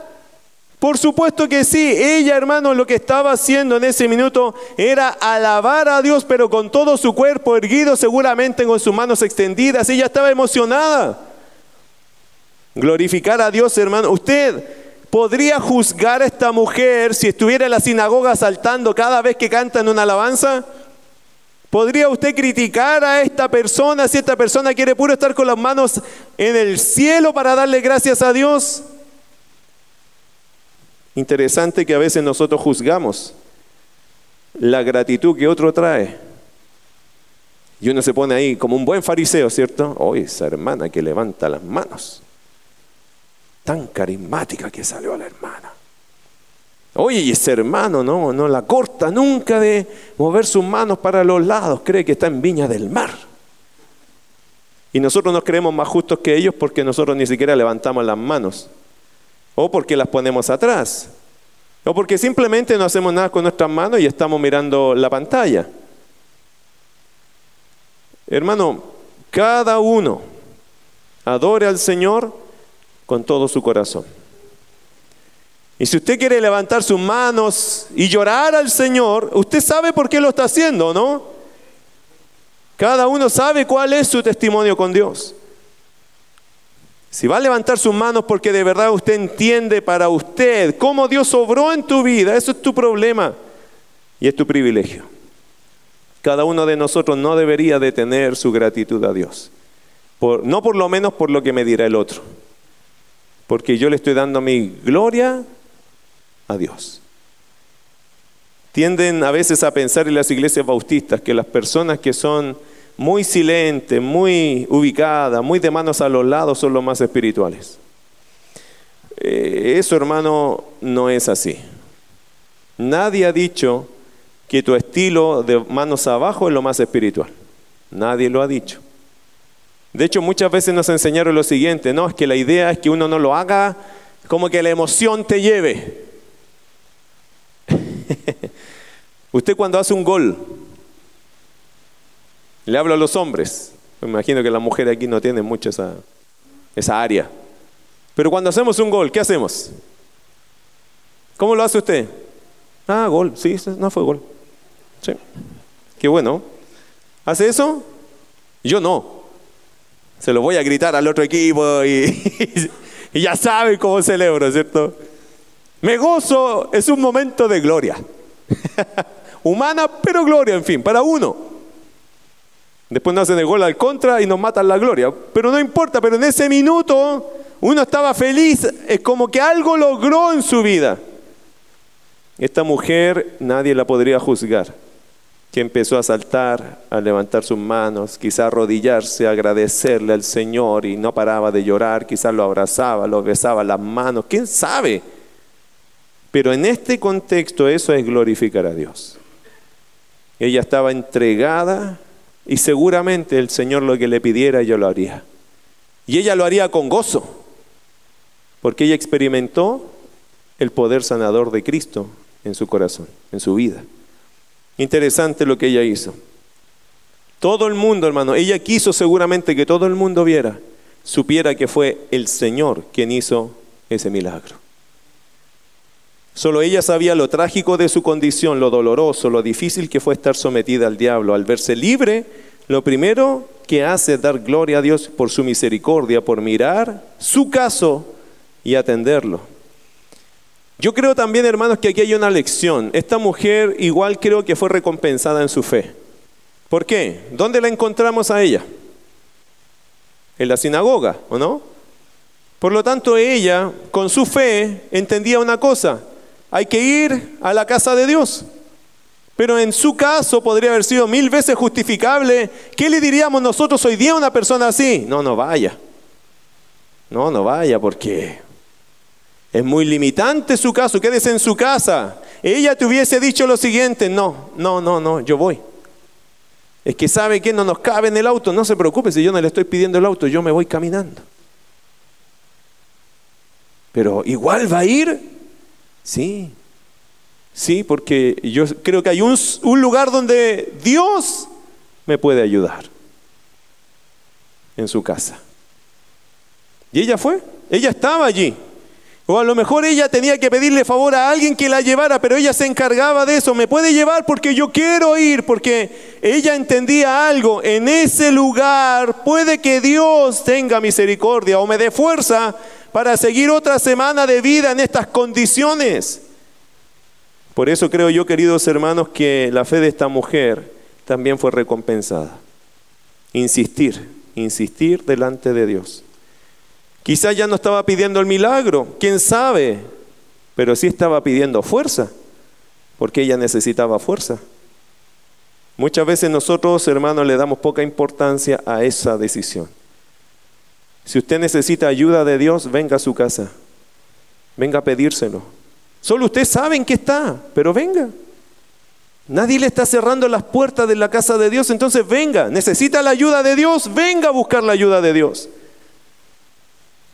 Por supuesto que sí. Ella, hermano, lo que estaba haciendo en ese minuto era alabar a Dios, pero con todo su cuerpo erguido, seguramente con sus manos extendidas. Ella estaba emocionada. Glorificar a Dios, hermano. Usted podría juzgar a esta mujer si estuviera en la sinagoga saltando cada vez que canta en una alabanza. ¿Podría usted criticar a esta persona si esta persona quiere puro estar con las manos en el cielo para darle gracias a Dios? Interesante que a veces nosotros juzgamos la gratitud que otro trae. Y uno se pone ahí como un buen fariseo, ¿cierto? Hoy esa hermana que levanta las manos. Tan carismática que salió la hermana. Oye, y ese hermano no, no la corta nunca de mover sus manos para los lados, cree que está en Viña del Mar. Y nosotros nos creemos más justos que ellos porque nosotros ni siquiera levantamos las manos. O porque las ponemos atrás. O porque simplemente no hacemos nada con nuestras manos y estamos mirando la pantalla. Hermano, cada uno adore al Señor con todo su corazón. Y si usted quiere levantar sus manos y llorar al Señor, usted sabe por qué lo está haciendo, ¿no? Cada uno sabe cuál es su testimonio con Dios. Si va a levantar sus manos porque de verdad usted entiende para usted cómo Dios obró en tu vida, eso es tu problema y es tu privilegio. Cada uno de nosotros no debería detener su gratitud a Dios. no por lo menos por lo que me dirá el otro porque yo le estoy dando mi gloria a Dios. Tienden a veces a pensar en las iglesias bautistas que las personas que son muy silentes, muy ubicadas, muy de manos a los lados son los más espirituales. Eh, eso, hermano, no es así. Nadie ha dicho que tu estilo de manos abajo es lo más espiritual. Nadie lo ha dicho. De hecho, muchas veces nos enseñaron lo siguiente, no, es que la idea es que uno no lo haga como que la emoción te lleve. Usted cuando hace un gol, le hablo a los hombres, me imagino que la mujer aquí no tiene mucho esa, esa área, pero cuando hacemos un gol, ¿qué hacemos? ¿Cómo lo hace usted? Ah, gol, sí, no fue gol. Sí. Qué bueno. ¿Hace eso? Yo no. Se lo voy a gritar al otro equipo y, ya saben cómo celebro, ¿cierto? Me gozo, es un momento de gloria. Humana, pero gloria, en fin, para uno. Después nos hacen el gol al contra y nos matan la gloria. Pero no importa, pero en ese minuto uno estaba feliz, es como que algo logró en su vida. Esta mujer nadie la podría juzgar, que empezó a saltar, a levantar sus manos, quizá arrodillarse, agradecerle al Señor y no paraba de llorar, quizás lo abrazaba, lo besaba las manos, quién sabe. Pero en este contexto eso es glorificar a Dios. Ella estaba entregada y seguramente el Señor lo que le pidiera yo lo haría. Y ella lo haría con gozo, porque ella experimentó el poder sanador de Cristo en su corazón, en su vida. Interesante lo que ella hizo. Todo el mundo, hermano, ella quiso seguramente que todo el mundo viera, supiera que fue el Señor quien hizo ese milagro. Solo ella sabía lo trágico de su condición, lo doloroso, lo difícil que fue estar sometida al diablo. Al verse libre, lo primero que hace es dar gloria a Dios por su misericordia, por mirar su caso y atenderlo. Yo creo también, hermanos, que aquí hay una lección. Esta mujer igual creo que fue recompensada en su fe. ¿Por qué? ¿Dónde la encontramos a ella? En la sinagoga, ¿o no? Por lo tanto, ella, con su fe, entendía una cosa. Hay que ir a la casa de Dios. Pero en su caso podría haber sido mil veces justificable. ¿Qué le diríamos nosotros hoy día a una persona así? No, no vaya. No, no vaya porque es muy limitante su caso, quédese en su casa. Ella te hubiese dicho lo siguiente, no, no, no, no, yo voy. Es que sabe que no nos cabe en el auto, no se preocupe, si yo no le estoy pidiendo el auto, yo me voy caminando. Pero igual va a ir, sí, sí, porque yo creo que hay un, lugar donde Dios me puede ayudar, en su casa. Y ella fue, ella estaba allí. O a lo mejor ella tenía que pedirle favor a alguien que la llevara, pero ella se encargaba de eso. Me puede llevar porque yo quiero ir, porque ella entendía algo. En ese lugar puede que Dios tenga misericordia o me dé fuerza para seguir otra semana de vida en estas condiciones. Por eso creo yo, queridos hermanos, que la fe de esta mujer también fue recompensada. Insistir, insistir delante de Dios. Quizás ya no estaba pidiendo el milagro, quién sabe, pero sí estaba pidiendo fuerza, porque ella necesitaba fuerza. Muchas veces nosotros, hermanos, le damos poca importancia a esa decisión. Si usted necesita ayuda de Dios, venga a su casa. Venga a pedírselo. Solo usted sabe en qué está, pero venga. Nadie le está cerrando las puertas de la casa de Dios, entonces venga. Necesita la ayuda de Dios, venga a buscar la ayuda de Dios.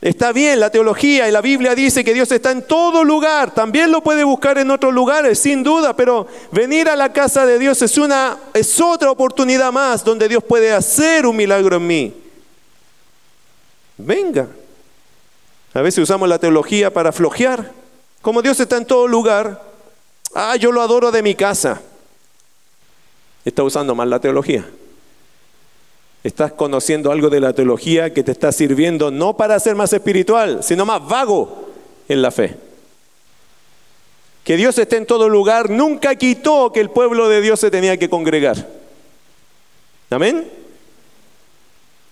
Está bien, la teología y la Biblia dice que Dios está en todo lugar. También lo puede buscar en otros lugares, sin duda, pero venir a la casa de Dios es una es otra oportunidad más donde Dios puede hacer un milagro en mí. Venga. A veces usamos la teología para flojear. Como Dios está en todo lugar, ah, yo lo adoro de mi casa. Está usando mal la teología. Estás conociendo algo de la teología que te está sirviendo no para ser más espiritual, sino más vago en la fe. Que Dios esté en todo lugar nunca quitó que el pueblo de Dios se tenía que congregar. Amén.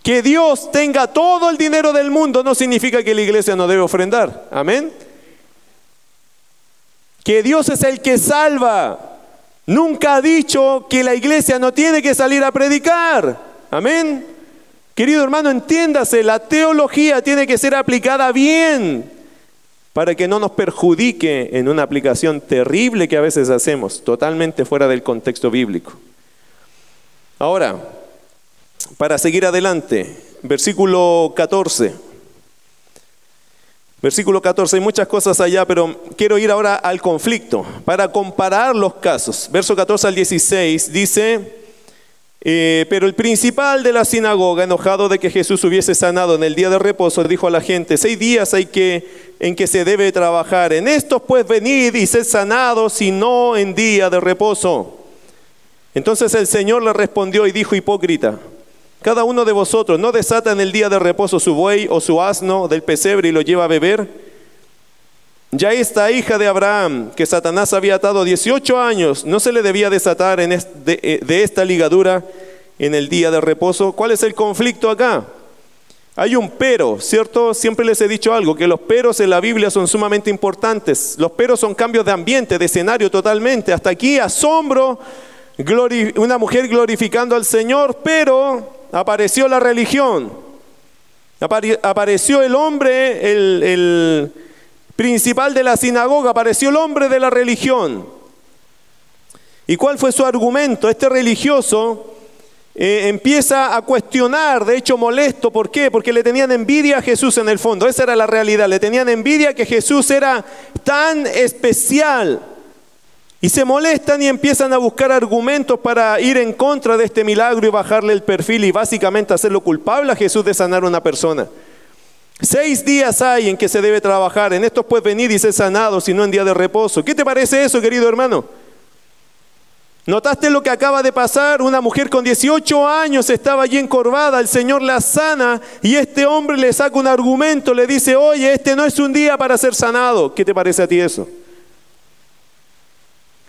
Que Dios tenga todo el dinero del mundo no significa que la iglesia no debe ofrendar. Amén. Que Dios es el que salva. Nunca ha dicho que la iglesia no tiene que salir a predicar. Amén. Querido hermano, entiéndase, la teología tiene que ser aplicada bien para que no nos perjudique en una aplicación terrible que a veces hacemos, totalmente fuera del contexto bíblico. Ahora, para seguir adelante, versículo 14. Versículo 14, hay muchas cosas allá, pero quiero ir ahora al conflicto para comparar los casos. Verso 14 al 16 dice, eh, pero el principal de la sinagoga, enojado de que Jesús hubiese sanado en el día de reposo, dijo a la gente, seis días hay que en que se debe trabajar. En estos pues venid y sed sanados, y no en día de reposo. Entonces el Señor le respondió y dijo, hipócrita, cada uno de vosotros no desata en el día de reposo su buey o su asno del pesebre y lo lleva a beber. Ya esta hija de Abraham, que Satanás había atado 18 años, no se le debía desatar en de, de esta ligadura en el día de reposo. ¿Cuál es el conflicto acá? Hay un pero, ¿cierto? Siempre les he dicho algo, que los peros en la Biblia son sumamente importantes. Los peros son cambios de ambiente, de escenario totalmente. Hasta aquí asombro una mujer glorificando al Señor, pero apareció la religión, apareció el hombre, el, principal de la sinagoga, apareció el hombre de la religión. ¿Y cuál fue su argumento? Este religioso eh, empieza a cuestionar, de hecho molesto, ¿por qué? Porque le tenían envidia a Jesús en el fondo, esa era la realidad, le tenían envidia que Jesús era tan especial, y se molestan y empiezan a buscar argumentos para ir en contra de este milagro y bajarle el perfil y básicamente hacerlo culpable a Jesús de sanar a una persona. Seis días hay en que se debe trabajar. En estos pues venir y ser sanados, y no en día de reposo. ¿Qué te parece eso, querido hermano? ¿Notaste lo que acaba de pasar? Una mujer con 18 años estaba allí encorvada, el Señor la sana y este hombre le saca un argumento, le dice, oye, este no es un día para ser sanado. ¿Qué te parece a ti eso?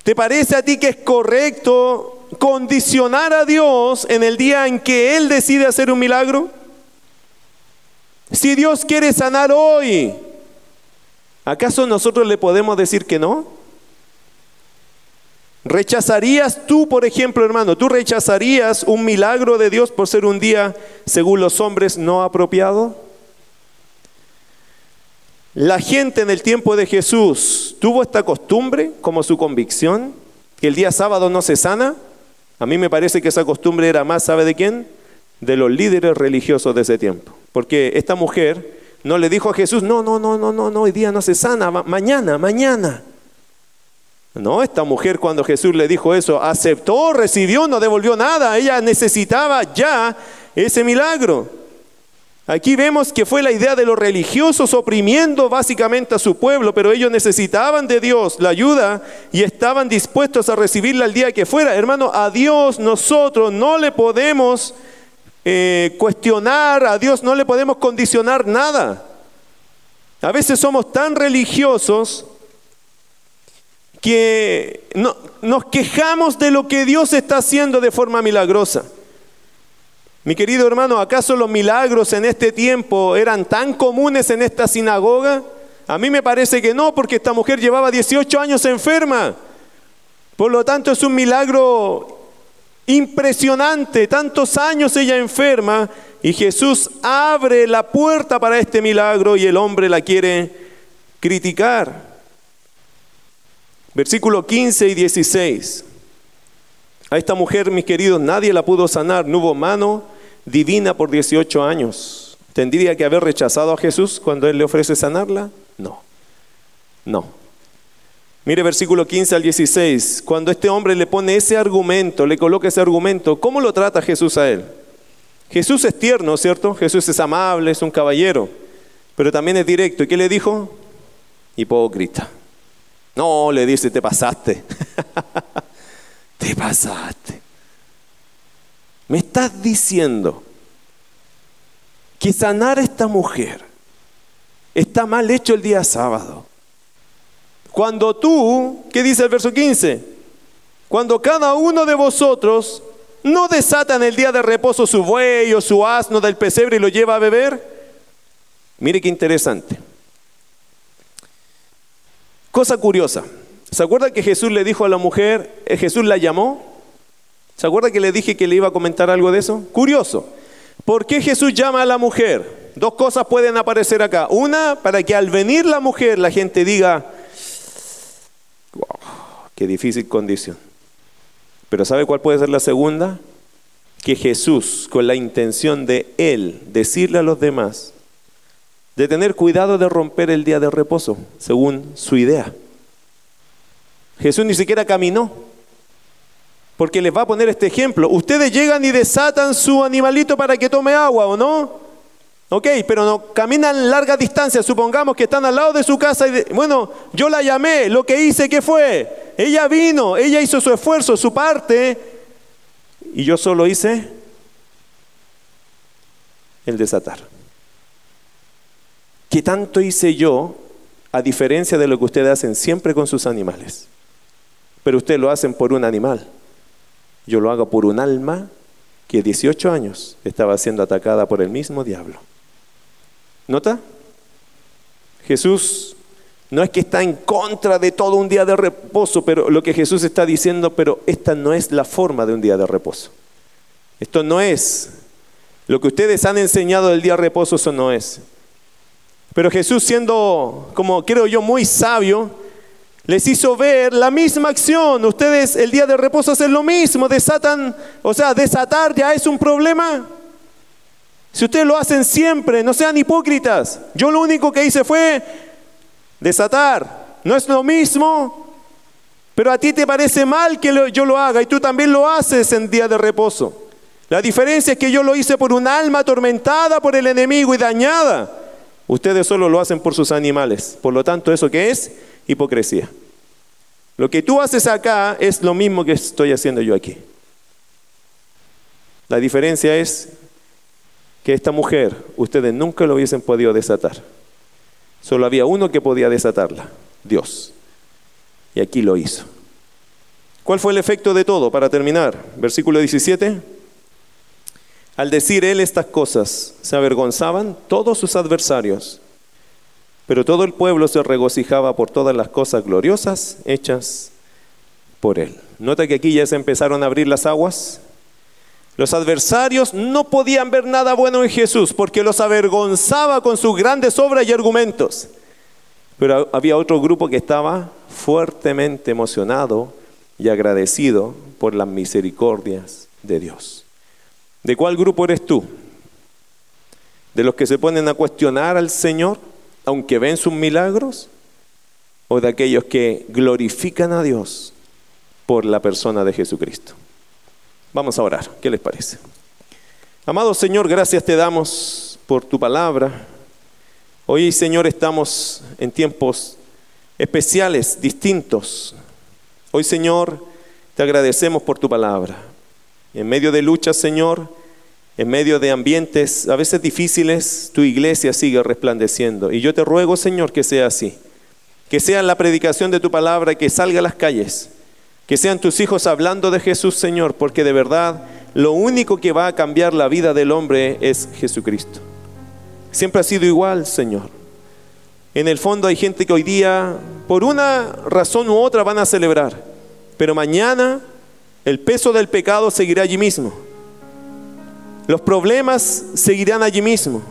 ¿Te parece a ti que es correcto condicionar a Dios en el día en que Él decide hacer un milagro? Si Dios quiere sanar hoy, ¿acaso nosotros le podemos decir que no? ¿Rechazarías tú, por ejemplo, hermano, tú rechazarías un milagro de Dios por ser un día, según los hombres, no apropiado? La gente en el tiempo de Jesús tuvo esta costumbre como su convicción, que el día sábado no se sana. A mí me parece que esa costumbre era más, ¿sabe de quién? De los líderes religiosos de ese tiempo. Porque esta mujer no le dijo a Jesús, no, no, no, no, no, no, hoy día no se sana, mañana, mañana. No, esta mujer cuando Jesús le dijo eso, aceptó, recibió, no devolvió nada. Ella necesitaba ya ese milagro. Aquí vemos que fue la idea de los religiosos oprimiendo básicamente a su pueblo, pero ellos necesitaban de Dios la ayuda y estaban dispuestos a recibirla el día que fuera. Hermano, a Dios nosotros no le podemos eh, cuestionar, a Dios no le podemos condicionar nada. A veces somos tan religiosos que no, nos quejamos de lo que Dios está haciendo de forma milagrosa. Mi querido hermano, ¿acaso los milagros en este tiempo eran tan comunes en esta sinagoga? A mí me parece que no, porque esta mujer llevaba 18 años enferma. Por lo tanto, es un milagro impresionante. Tantos años ella enferma y Jesús abre la puerta para este milagro y el hombre la quiere criticar. Versículo 15 y 16. A esta mujer, mis queridos, nadie la pudo sanar, no hubo mano divina por 18 años. ¿Tendría que haber rechazado a Jesús cuando Él le ofrece sanarla? No, no. Mire versículo 15 al 16, cuando este hombre le pone ese argumento, le coloca ese argumento, ¿cómo lo trata Jesús a él? Jesús es tierno, ¿cierto? Jesús es amable, es un caballero, pero también es directo. ¿Y qué le dijo? Hipócrita. No, le dice, te pasaste. te pasaste. Me estás diciendo que sanar a esta mujer está mal hecho el día sábado. Cuando tú, ¿qué dice el verso 15? Cuando cada uno de vosotros ¿no desata en el día de reposo su buey o su asno del pesebre y lo lleva a beber? Mire qué interesante. Cosa curiosa. ¿Se acuerda que Jesús le dijo a la mujer, eh, Jesús la llamó? ¿Se acuerda que le dije que le iba a comentar algo de eso? Curioso. ¿Por qué Jesús llama a la mujer? Dos cosas pueden aparecer acá. Una, para que al venir la mujer la gente diga, wow, qué difícil condición. Pero ¿sabe cuál puede ser la segunda? Que Jesús, con la intención de Él decirle a los demás, de tener cuidado de romper el día de reposo, según su idea. Jesús ni siquiera caminó, porque les va a poner este ejemplo. Ustedes llegan y desatan su animalito para que tome agua, ¿o no? Ok, pero no caminan larga distancia, supongamos que están al lado de su casa bueno, yo la llamé, lo que hice, ¿qué fue? Ella vino, ella hizo su esfuerzo, su parte, y yo solo hice el desatar. ¿Qué tanto hice yo a diferencia de lo que ustedes hacen siempre con sus animales? Pero ustedes lo hacen por un animal. Yo lo hago por un alma que 18 años estaba siendo atacada por el mismo diablo. ¿Nota? Jesús no es que está en contra de todo un día de reposo, pero lo que Jesús está diciendo, pero esta no es la forma de un día de reposo. Esto no es. Lo que ustedes han enseñado del día de reposo, eso no es. Pero Jesús siendo, como creo yo, muy sabio, les hizo ver la misma acción. Ustedes el día de reposo hacen lo mismo, desatan, o sea, desatar ya es un problema. Si ustedes lo hacen siempre, no sean hipócritas. Yo lo único que hice fue desatar. No es lo mismo, pero a ti te parece mal que yo lo haga y tú también lo haces en día de reposo. La diferencia es que yo lo hice por un alma atormentada por el enemigo y dañada. Ustedes solo lo hacen por sus animales. Por lo tanto, ¿eso qué es? Hipocresía. Lo que tú haces acá es lo mismo que estoy haciendo yo aquí. La diferencia es que esta mujer ustedes nunca lo hubiesen podido desatar. Solo había uno que podía desatarla, Dios. Y aquí lo hizo. ¿Cuál fue el efecto de todo? Para terminar, versículo 17. Al decir él estas cosas, se avergonzaban todos sus adversarios, pero todo el pueblo se regocijaba por todas las cosas gloriosas hechas por él. Nota que aquí ya se empezaron a abrir las aguas. Los adversarios no podían ver nada bueno en Jesús porque los avergonzaba con sus grandes obras y argumentos. Pero había otro grupo que estaba fuertemente emocionado y agradecido por las misericordias de Dios. ¿De cuál grupo eres tú? ¿De los que se ponen a cuestionar al Señor, aunque ven sus milagros? ¿O de aquellos que glorifican a Dios por la persona de Jesucristo? Vamos a orar, ¿qué les parece? Amado Señor, gracias te damos por tu palabra. Hoy, Señor, estamos en tiempos especiales, distintos. Hoy, Señor, te agradecemos por tu palabra. En medio de luchas, Señor, en medio de ambientes a veces difíciles, tu iglesia sigue resplandeciendo. Y yo te ruego, Señor, que sea así. Que sea la predicación de tu palabra, que salga a las calles. Que sean tus hijos hablando de Jesús, Señor, porque de verdad lo único que va a cambiar la vida del hombre es Jesucristo. Siempre ha sido igual, Señor. En el fondo hay gente que hoy día, por una razón u otra, van a celebrar. Pero mañana el peso del pecado seguirá allí mismo. Los problemas seguirán allí mismo.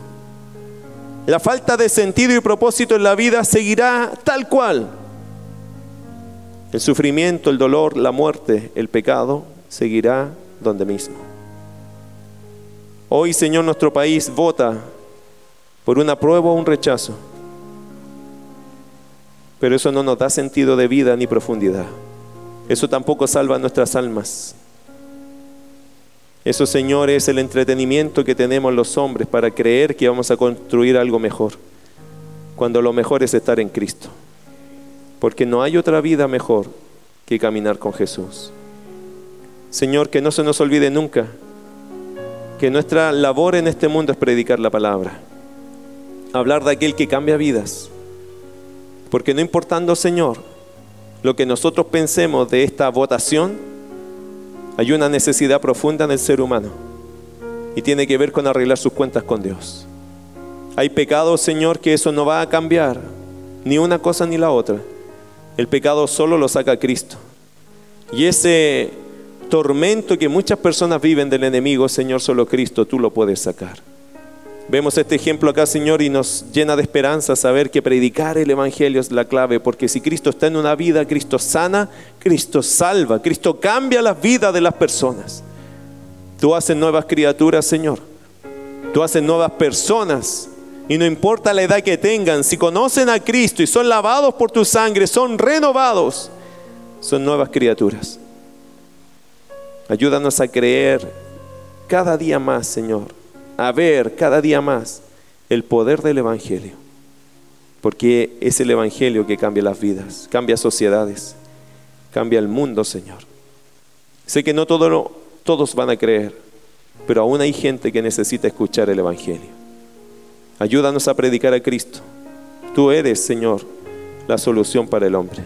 La falta de sentido y propósito en la vida seguirá tal cual. El sufrimiento, el dolor, la muerte, el pecado seguirá donde mismo. Hoy, Señor, nuestro país vota por una prueba o un rechazo. Pero eso no nos da sentido de vida ni profundidad. Eso tampoco salva nuestras almas. Eso, Señor, es el entretenimiento que tenemos los hombres para creer que vamos a construir algo mejor, cuando lo mejor es estar en Cristo. Porque no hay otra vida mejor que caminar con Jesús. Señor, que no se nos olvide nunca que nuestra labor en este mundo es predicar la palabra, hablar de aquel que cambia vidas. Porque no importando, Señor, lo que nosotros pensemos de esta votación, Hay una necesidad profunda en el ser humano y tiene que ver con arreglar sus cuentas con Dios. Hay pecados, Señor, que eso no va a cambiar, ni una cosa ni la otra. El pecado solo lo saca Cristo. Y ese tormento que muchas personas viven del enemigo, Señor, solo Cristo, tú lo puedes sacar. Vemos este ejemplo acá, Señor, y nos llena de esperanza saber que predicar el Evangelio es la clave, porque si Cristo está en una vida, Cristo sana, Cristo salva, Cristo cambia la vida de las personas. Tú haces nuevas criaturas, Señor. Tú haces nuevas personas. Y no importa la edad que tengan, si conocen a Cristo y son lavados por tu sangre, son renovados, son nuevas criaturas. Ayúdanos a creer cada día más, Señor, a ver cada día más el poder del Evangelio. Porque es el Evangelio que cambia las vidas, cambia sociedades, cambia el mundo, Señor. Sé que no todo, todos van a creer, pero aún hay gente que necesita escuchar el Evangelio. Ayúdanos a predicar a Cristo. Tú eres, Señor, la solución para el hombre.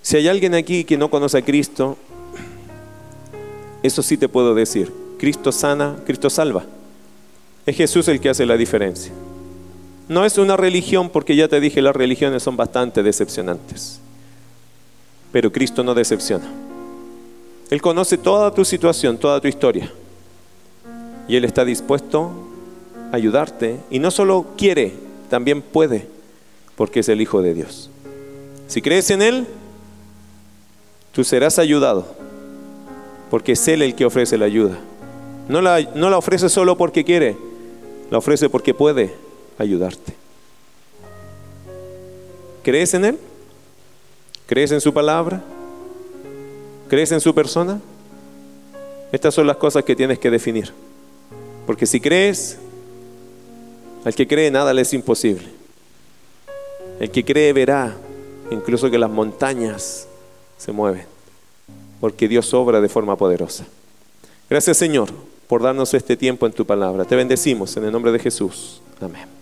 Si hay alguien aquí que no conoce a Cristo, eso sí te puedo decir. Cristo sana, Cristo salva. Es Jesús el que hace la diferencia. No es una religión porque ya te dije, las religiones son bastante decepcionantes. Pero Cristo no decepciona. Él conoce toda tu situación, toda tu historia. Y Él está dispuesto a ayudarte. Y no solo quiere, también puede, porque es el Hijo de Dios. Si crees en Él, tú serás ayudado, porque es Él el que ofrece la ayuda. No la, no la ofrece solo porque quiere, la ofrece porque puede ayudarte. ¿Crees en Él? ¿Crees en su palabra? ¿Crees en su persona? Estas son las cosas que tienes que definir. Porque si crees, al que cree nada le es imposible. El que cree verá incluso que las montañas se mueven, porque Dios obra de forma poderosa. Gracias Señor por darnos este tiempo en tu palabra. Te bendecimos en el nombre de Jesús. Amén.